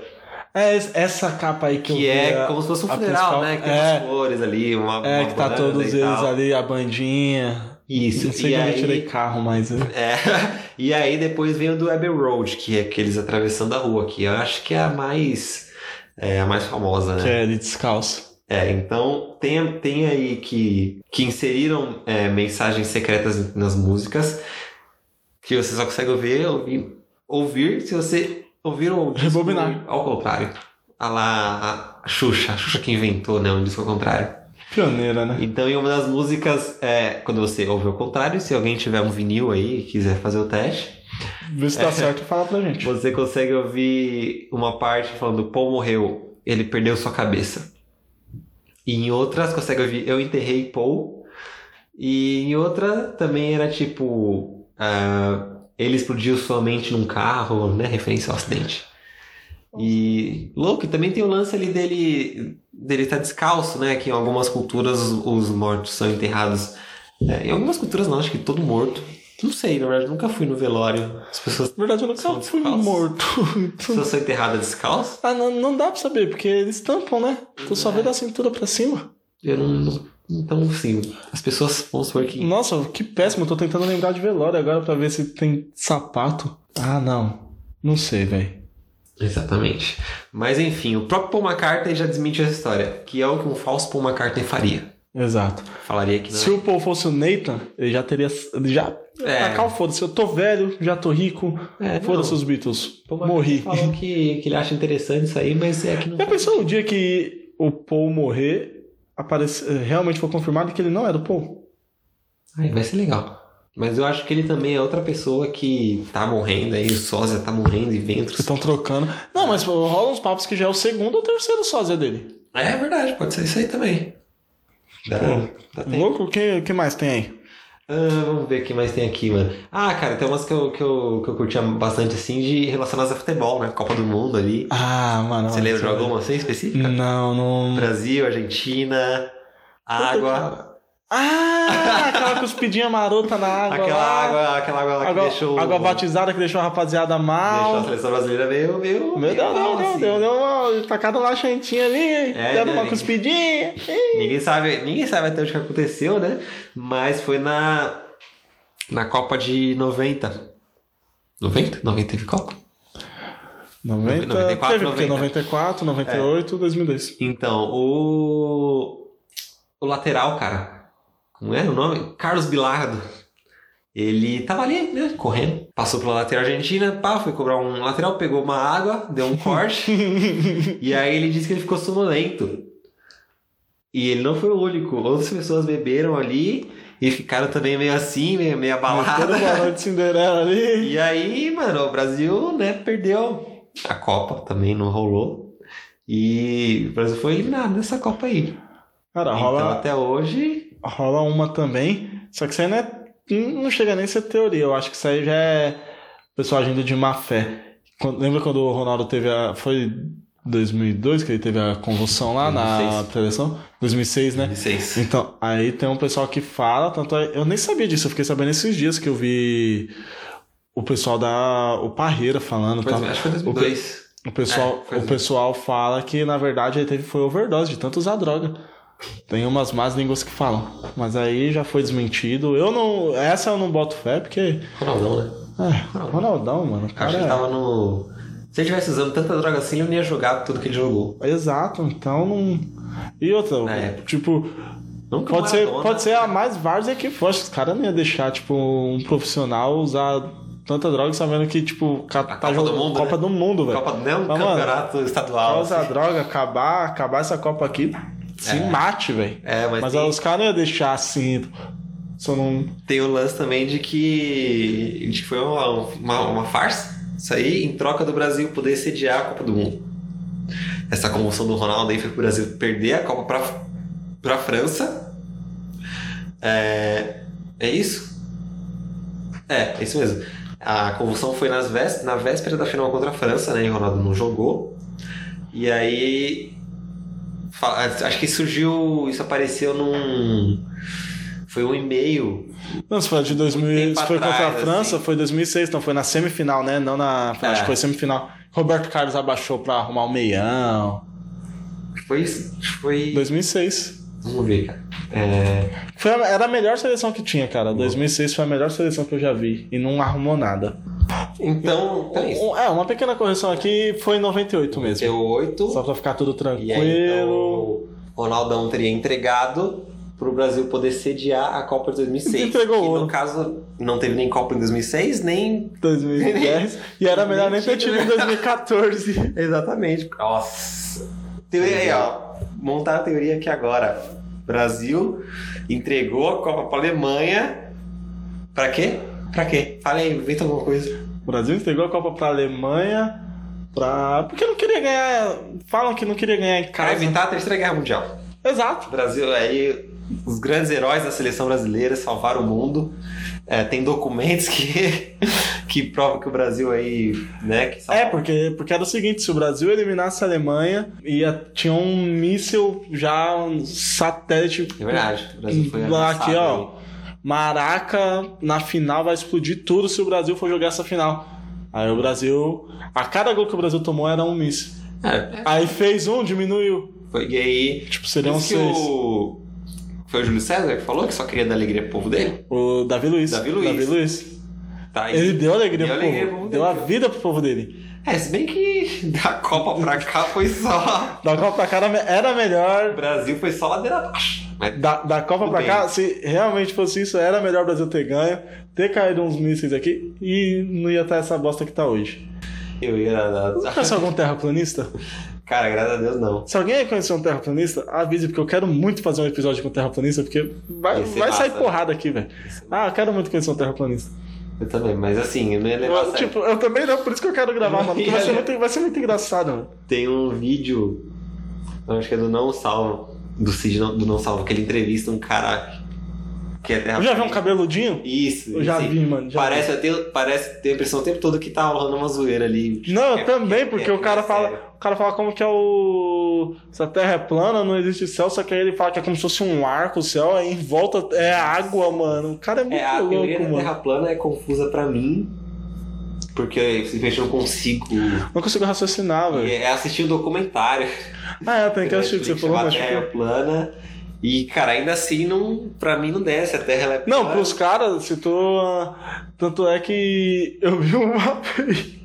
É es- essa capa aí que, eu que é como se fosse um funeral, né? Que tem é, umas flores ali, uma é uma que tá todos eles tal. ali, a bandinha. Isso, Não sei e como eu aí, tirei carro, mas. é. é, e aí depois vem o do Abbey Road, que é aqueles atravessando a rua, que eu acho que é a mais, é, a mais famosa, né? Que é ele descalço. É, então tem, tem aí que, que inseriram é, mensagens secretas nas músicas que você só consegue ouvir, ouvir, ouvir se você ouvir o disco Rebobinar. ao contrário. A lá, a Xuxa, a Xuxa que inventou, né, um disco ao contrário. Pioneira, né? Então em uma das músicas, é, quando você ouve ao contrário, se alguém tiver um vinil aí e quiser fazer o teste, Vê se tá certo e fala pra gente. você consegue ouvir uma parte falando Paul morreu, ele perdeu sua cabeça. E em outras consegue ouvir Eu enterrei Paul. E em outra também era tipo ah, ele explodiu sua mente num carro, né? Referência ao acidente. E louco, e também tem o lance ali dele dele estar descalço, né? Que em algumas culturas os mortos são enterrados. é, em algumas culturas não, acho que todo morto. Não sei, na verdade, nunca fui no velório. As pessoas, Na verdade, eu nunca fui morto. as pessoas são enterradas descalças. ah, não, não dá pra saber, porque eles tampam, né? Tu só vê da cintura pra cima. Eu não. Então, assim, as pessoas vão supor que. Nossa, que péssimo. Eu tô tentando lembrar de velório agora pra ver se tem sapato. Ah, não. Não sei, velho. Exatamente. Mas enfim, o próprio Paul McCartney já desmentiu essa história, que é o que um falso Paul McCartney faria. Exato. Falaria que não. Se o Paul fosse o Nathan, ele já teria. Ele já. É. Tacar o foda-se. Eu tô velho, já tô rico. É, foda-se os Beatles. Paul Morri. falou que, que ele acha interessante isso aí, mas é que não. Já pensou o dia que o Paul morrer, aparece, realmente foi confirmado que ele não era o Paul? Ai, vai ser legal. Mas eu acho que ele também é outra pessoa que tá morrendo aí, o sósia tá morrendo e Que ventos. estão trocando. Não, mas rola uns papos que já é o segundo ou terceiro sósia dele. É verdade, pode ser isso aí também. Dá, dá tempo. Louco? O que, o que mais tem aí? Ah, vamos ver o que mais tem aqui, mano. Ah, cara, tem umas que eu, que eu, que eu curtia bastante, assim, de relacionadas a futebol, né? Copa do Mundo ali. Ah, mano. Você lembra de alguma assim específica? Não, não. Brasil, Argentina, água. Ah, aquela cuspidinha marota na água. Aquela lá. água, aquela água lá que Água, deixou. água batizada que deixou a rapaziada Deixou mal. a seleção brasileira meio. meio, Meu Deus, deu, deu, assim. deu, deu uma tacada uma lanchentinha ali, É, dando né, uma ninguém- cuspidinha. Ninguém sabe, ninguém sabe até onde que aconteceu, né? Mas foi na. Na Copa de 90. 90? 90 teve Copa? 90, 94, teve porque 90. 94, 98, 2002. Então, o. O lateral, cara. Como é o nome? Carlos Bilardo. Ele tava ali, né, correndo. Passou pela lateral argentina, pá, foi cobrar um lateral, pegou uma água, deu um corte. e aí ele disse que ele ficou sonolento. E ele não foi o único. Outras pessoas beberam ali e ficaram também meio assim, meio, meio noite de Cinderela ali. E aí, mano, o Brasil, né, perdeu a Copa, também não rolou. E o Brasil foi eliminado nessa Copa aí. Cara, Então rola, até hoje. Rola uma também, só que isso aí não, é, não chega nem a ser teoria. Eu acho que isso aí já é o pessoal agindo de má fé. Quando- lembra quando o Ronaldo teve a. Foi 2002 que ele teve a convulsão lá na 2006. seleção? 2006, né? 2006. Então, aí tem um pessoal que fala, tanto é, eu nem sabia disso, eu fiquei sabendo esses dias que eu vi o pessoal da o Parreira falando, Foi- tal. acho que foi 2002. O pessoal, É, o assim. pessoal fala que na verdade ele teve foi overdose de tanto usar droga. Tem umas más línguas que falam, mas aí já foi desmentido. Eu não, essa eu não boto fé porque Ronaldão, né? é, Ronaldão, mano, o Acho cara que ele é- tava no. Se ele tivesse usando tanta droga assim, ele não ia jogar tudo que ele jogou. exato, então não E outra, É. tipo, Nunca Pode ser, pode ser a mais várzea que for. Que os caras não iam deixar, tipo, um profissional usar tanta droga sabendo que, tipo, tá Copa do jogando Mundo, Copa né? do Mundo, velho. Copa não é um campeonato estadual. Pra usar assim. droga, acabar, acabar essa Copa aqui, se É. mate, velho. É, mas, Mas tem, os caras deixar assim. Só não. tem o lance também de que, de que foi uma, uma, uma farsa. Isso aí, em troca do Brasil poder sediar a Copa do Mundo. Essa convulsão do Ronaldo aí foi pro Brasil perder a Copa pra, pra França. É, é isso? É, é isso mesmo. A convulsão foi nas vés- na véspera da final contra a França, né? E o Ronaldo não jogou. E aí. Fa- Acho que surgiu. Isso apareceu num. Foi um e-mail. Não, se foi de 2000, tempo se foi contra a atrás, França, assim. foi 2006, não, foi na semifinal, né? Não na. É. Acho que foi semifinal. Roberto Carlos abaixou pra arrumar o meião. Foi isso. Foi. 2006. Vamos ver, cara. É, Foi a- era a melhor seleção que tinha, cara. 2006 foi a melhor seleção que eu já vi. E não arrumou nada. Então, então é isso. É, uma pequena correção aqui foi em 98 mesmo. Deu 8. Só pra ficar tudo E tranquilo. aí, então, o Ronaldão teria entregado pro Brasil poder sediar a Copa de 2006. Entregou que, no caso, não teve nem Copa em 2006, nem... 2010. e era melhor nem ter tido em 2014. Exatamente. Nossa. Teoria aí, ó. Montar a teoria aqui agora. Brasil entregou a Copa pra Alemanha. Pra quê? Pra quê? Fala aí, inventa alguma coisa. O Brasil entregou a Copa pra Alemanha. Pra... Porque não queria ganhar. Falam que não queria ganhar em Pra casa. evitar a Terceira Guerra Mundial. Exato. O Brasil, aí, os grandes heróis da seleção brasileira salvaram o mundo. É, tem documentos que, que provam que o Brasil aí, né, É, porque, porque era o seguinte: se o Brasil eliminasse a Alemanha, ia, tinha um míssil já, um satélite. É verdade. O Brasil foi Lá aqui, aí. ó. Maraca, na final, vai explodir tudo se o Brasil for jogar essa final. Aí o Brasil. A cada gol que o Brasil tomou era um míssil. É, Aí fez um, diminuiu. foi e aí. Tipo, seriam seis. o. Foi o Júlio César que falou que só queria dar alegria pro povo dele? O Davi Luiz. Davi Luiz. Luiz. Tá. Ele deu alegria, Deu pro, alegria povo. povo Deu a vida pro povo dele. É, se bem que da Copa pra cá foi só. Da Copa pra cara era O melhor. Brasil foi só ladeira abaixo. Mas Da, da Copa bem. cá, se realmente fosse isso, era melhor o Brasil ter ganho, ter caído uns mísseis aqui e não ia estar essa bosta que tá hoje. eu ia. Você conhece algum terraplanista? Cara, graças a Deus não. Se alguém conhecer um terraplanista, avise, porque eu quero muito fazer um episódio com terraplanista, porque vai, vai sair porrada aqui, velho. Ah, eu quero muito conhecer um terraplanista. Eu também, mas assim, eu não ia levar Eu, tipo, eu também não, por isso que eu quero gravar, mano. porque Vai ser muito, vai ser muito engraçado, mano. Tem um vídeo, acho que é do Não Salvo, do Cid Não- do Não Salvo, que ele entrevista um cara que é terra Eu já vi um cabeludinho? Isso, Eu já vi, mano. já Parece, eu tenho, parece ter a impressão o tempo todo que tá rolando uma zoeira ali. vi. Não, É- também, é- porque é- o cara fala. O cara fala como que é o. Se a terra é plana, não existe céu, só que aí ele fala que é como se fosse um arco, o céu, aí em volta é água, mano. O cara é muito É, a louco, mano. Terra plana é confusa pra mim, porque eu simplesmente não consigo. Não consigo raciocinar, velho. É assistir um documentário. Ah, é, tem que assistir o que você falou, mas. Terra tipo, plana. E, cara, ainda assim, não, pra mim não desce. A Terra ela é Não, plana. pros caras, se tu. Tanto é que eu vi uma vez.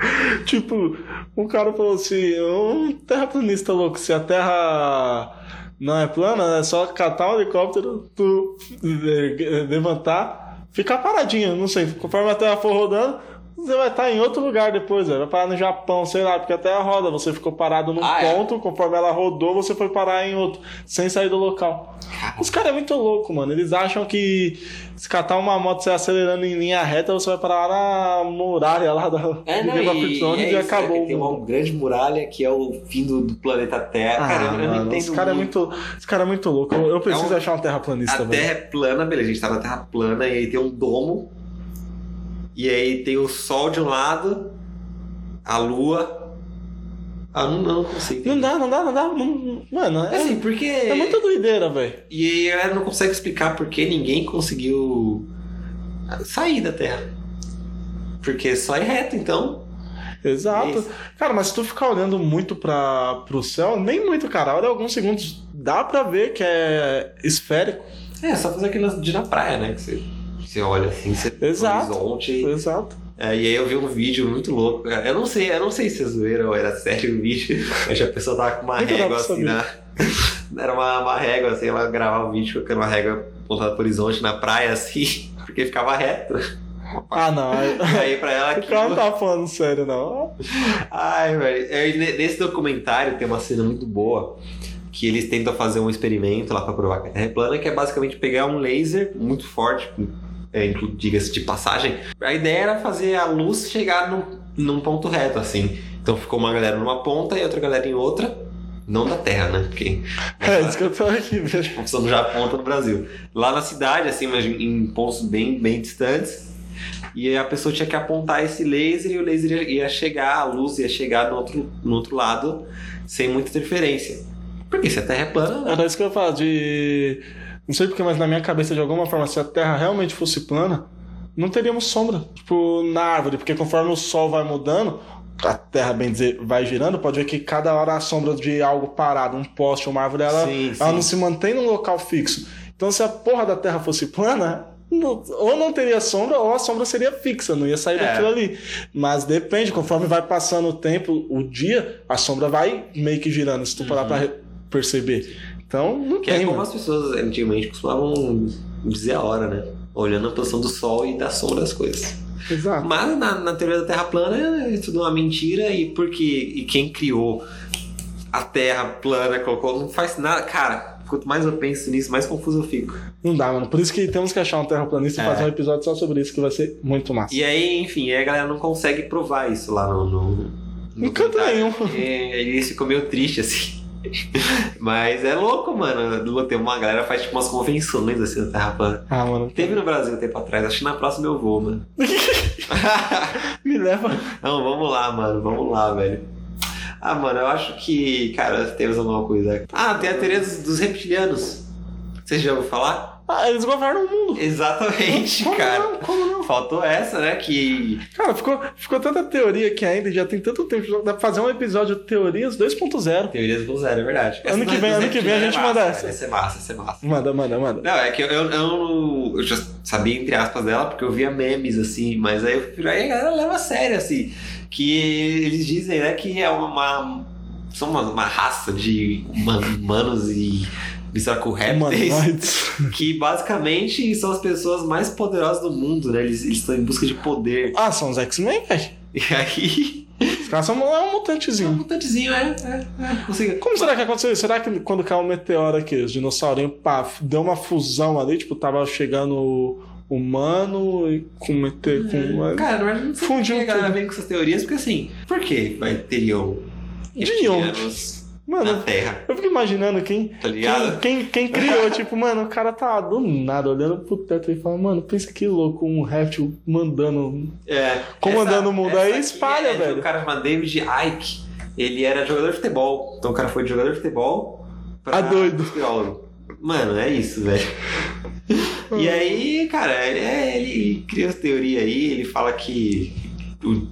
tipo, um cara falou assim: um terraplanista louco, se a terra não é plana, é só catar um helicóptero, tu eh, levantar, ficar paradinho, não sei, conforme a terra for rodando. Você vai estar em outro lugar depois, velho. vai parar no Japão, sei lá, porque a Terra roda. Você ficou parado num Ah, é? ponto, conforme ela rodou, você foi parar em outro, sem sair do local. Os caras é muito louco, mano. Eles acham que se catar uma moto você acelerando em linha reta, você vai parar lá na muralha lá da É, não, e, e, é e, acabou. que Tem mano. uma grande muralha que é o fim do, do planeta Terra. Ah, cara, eu, eu não mano, entendo esse cara é muito. muito, esse cara é muito louco. Eu, eu preciso É um- achar um terraplanista, A velho. Terra é plana, beleza, a gente tá na Terra plana e aí tem um domo. E aí tem o Sol de um lado, a Lua. Ah, não, não consigo. Não dá, não dá, não dá. não- mano, é, É assim, porque. é muita doideira, velho. E aí a galera não consegue explicar por que ninguém conseguiu sair da Terra. Porque só é reto, então. Exato. Isso. Cara, mas se tu ficar olhando muito pra, pro céu, nem muito, cara, olha alguns segundos, dá pra ver que é esférico. É, só fazer aquele lance de ir na praia, né? Que você, você olha assim, você Exato. horizonte. Exato. É, e aí eu vi um vídeo muito louco. cara. Eu não sei, eu não sei se é zoeira ou era sério o vídeo. Mas a pessoa tava com uma dá régua assim na. Era uma, uma régua, assim, ela gravava o vídeo colocando uma régua apontada pro horizonte na praia, assim, porque ficava reto. Ah, não. aí- E aí pra ela O cara não tá falando sério, não. Ai, velho. Ne- Nesse documentário tem uma cena muito boa que eles tentam fazer um experimento lá pra provar que a Terra é plana, que é basicamente pegar um laser muito forte, é, diga-se de passagem. A ideia era fazer a luz chegar num, num ponto reto, assim. Então ficou uma galera numa ponta e outra galera em outra. Não da Terra, né? Porque É isso que eu tô aqui, velho. função no Japão, no Brasil. Lá na cidade, assim, mas em- pontos bem, bem distantes. E a pessoa tinha que apontar esse laser e o laser ia- chegar, a luz ia chegar no outro, no outro lado sem muita interferência. Porque se a Terra é plana, né? Era isso que eu falar, de. Não sei porque, mas na minha cabeça, de alguma forma, se a Terra realmente fosse plana, não teríamos sombra, tipo, na árvore, porque conforme o Sol vai mudando, a Terra, bem dizer, vai girando, pode ver que cada hora a sombra de algo parado, um poste, uma árvore, ela, Sim, ela sim. não se mantém num local fixo. Então, se a porra da Terra fosse plana, não- ou não teria sombra, ou a sombra seria fixa, não ia sair É. daquilo ali. Mas depende, conforme vai passando o tempo, o dia, a sombra vai meio que girando, se tu parar pra re- perceber. Então, não é tem, como mano. as pessoas antigamente costumavam dizer a hora, né? Olhando a posição do Sol e da sombra das coisas. Exato. Mas na, na teoria da Terra plana é tudo uma mentira e porque e quem criou a Terra plana colocou não faz nada, cara. Quanto mais eu penso nisso, mais confuso eu fico. Não dá, mano. Por isso que temos que achar um terraplanista e É. fazer um episódio só sobre isso, que vai ser muito massa. E aí, enfim, aí a galera não consegue provar isso lá no. no, no Em canto nenhum. E aí eles ficam meio tristes, assim. Mas é louco, mano. Tem uma galera faz tipo umas convenções assim da Terra plana. Ah, mano. Teve no Brasil um tempo atrás, acho que na próxima eu vou, mano. Me leva. Não, vamos lá, mano, vamos lá, velho. Ah, mano, eu acho que, cara, temos alguma coisa. Ah, tem a teoria dos, dos reptilianos. Vocês já ouviram falar? Ah, eles governam o mundo. Exatamente, como cara. não? Como não? Faltou essa, né? Que. Cara, ficou, ficou tanta teoria que ainda já tem tanto tempo. Dá pra fazer um episódio de teorias 2.0. Teorias do zero, é verdade. Ano que dos- vem- ano que vem a reptilianos gente é manda massa, essa. Vai ser massa, vai ser massa. Manda, manda, manda. Não, é que eu, eu, eu, eu já sabia, entre aspas, dela, porque eu via memes, assim, mas aí, eu, aí a galera leva a sério, assim, que eles dizem, né, que é uma, são uma, uma raça de huma- humanos e mistura com répteis. Humanoides. Que basicamente são as pessoas mais poderosas do mundo, né? Eles, eles estão em busca de poder. Ah, são os X-Men, velho. E aí. Os caras são é um Um mutantezinho. mutantezinho, é. é, é consegui- Como será que aconteceu isso? Será que quando caiu o meteoro aqui, os dinossaurinhos, pá, deu uma fusão ali, tipo, tava chegando humano e com mete... com... Cara, na verdade, não sei Fundiu que a galera vem com essas teorias, porque assim, por que vai teriam Deviam. Reptilianos na Mano, Terra? eu fico imaginando quem, Tá ligado? quem, quem, quem criou, tipo, mano, o cara tá do nada olhando pro teto e fala, mano, pensa que louco, um réptil mandando. É, Comandando essa- o mundo aí, espalha, é velho. Um cara chamado David Icke. Ele era jogador de futebol. Então o cara foi de jogador de futebol pra Ah, doido. biólogo. Mano, é isso, velho. E aí, cara, ele, é- ele cria essa teoria aí, ele fala que o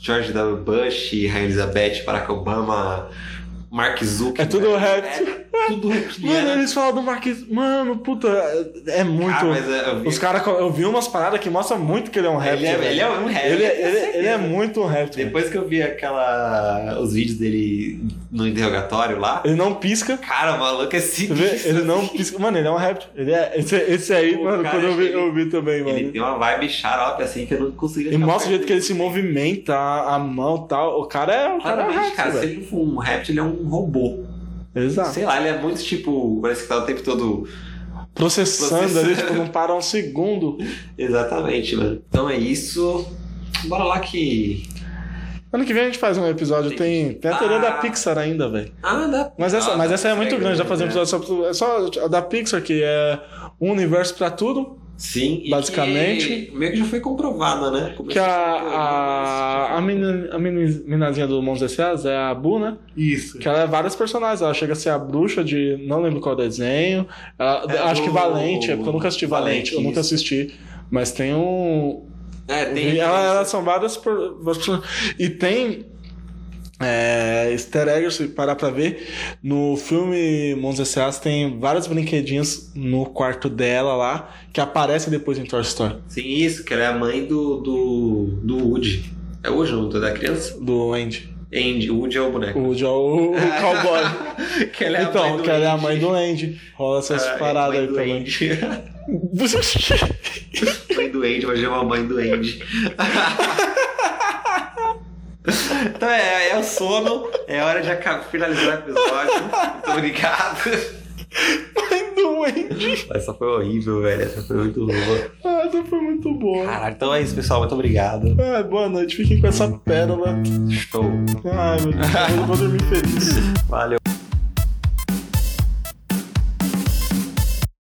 George W. Bush, Rainha Elizabeth, Barack Obama, Mark Zuckerberg... É tudo réptil. É tudo reptiliano. Mano, eles falam do Marquês. Mano, puta, é muito. Ah, mas é, eu vi- Os caras, eu vi umas paradas que mostram muito que ele é um réptil. ele, é, ele é um réptil. Ele, é- ele- ele é muito um réptil. Depois que eu vi aquela. os vídeos dele no interrogatório lá, Ele não pisca. cara, o maluco é sinistro. Ele não pisca. Mano, ele é um réptil. Ele é, esse, esse aí, O mano, cara, quando eu vi, eu vi também, mano. Ele tem uma vibe xarope assim que eu não conseguia E mostra o jeito que ele se movimenta, a mão e tal. O cara é, o cara é um réptil, cara, se ele for um réptil, ele é um robô. Exato. Sei lá, ele é muito tipo. Parece que tá o tempo todo. Processando ali, Processando. tipo, não para um segundo. Exatamente, mano. Então é isso. Bora lá que. Ano que vem a gente faz um episódio. Tem, tem a teoria Ah. da Pixar ainda, velho. Ah, dá. Mas essa, Ah, mas essa é muito grande, dá pra fazer um né? episódio só, é só a da Pixar, que é um universo pra tudo. Sim, e Basicamente. que meio que já foi comprovada, né? Que a, a, a, menina, a meni- minazinha do Mons S.A. é a Bu, né? Isso. Que ela é vários personagens. Ela chega a ser a bruxa de. Não lembro qual desenho. Ela- É acho que do- Valente, é porque eu nunca assisti Valente. Valente, eu nunca assisti. Mas tem um. É, tem. ela, elas são várias. E tem. É, easter eggs, se parar pra ver, no filme Mons S.A. tem vários brinquedinhos no quarto dela lá, que aparecem depois em Toy Story, Sim, isso, que ela é a mãe do. do. do Woody. É o Woody, não? Da criança? do Andy. Andy, o Woody é o boneco. O Woody é o, o cowboy. que ela é a mãe então, do que ela é a mãe do Andy. Rola essas Ah, é, paradas mãe aí também. Andy. mãe do Andy, vai chamar a mãe do Andy. Então é, é o sono, é hora de acabar, finalizar o episódio. Muito obrigado. mãe do Andy. Essa foi horrível, velho. Essa foi muito boa. Ah, essa foi muito boa. Caralho, então é isso, pessoal. Muito obrigado. Ah, boa noite, fiquem com essa pérola. Show. Ai, meu Deus, eu vou dormir feliz. Valeu.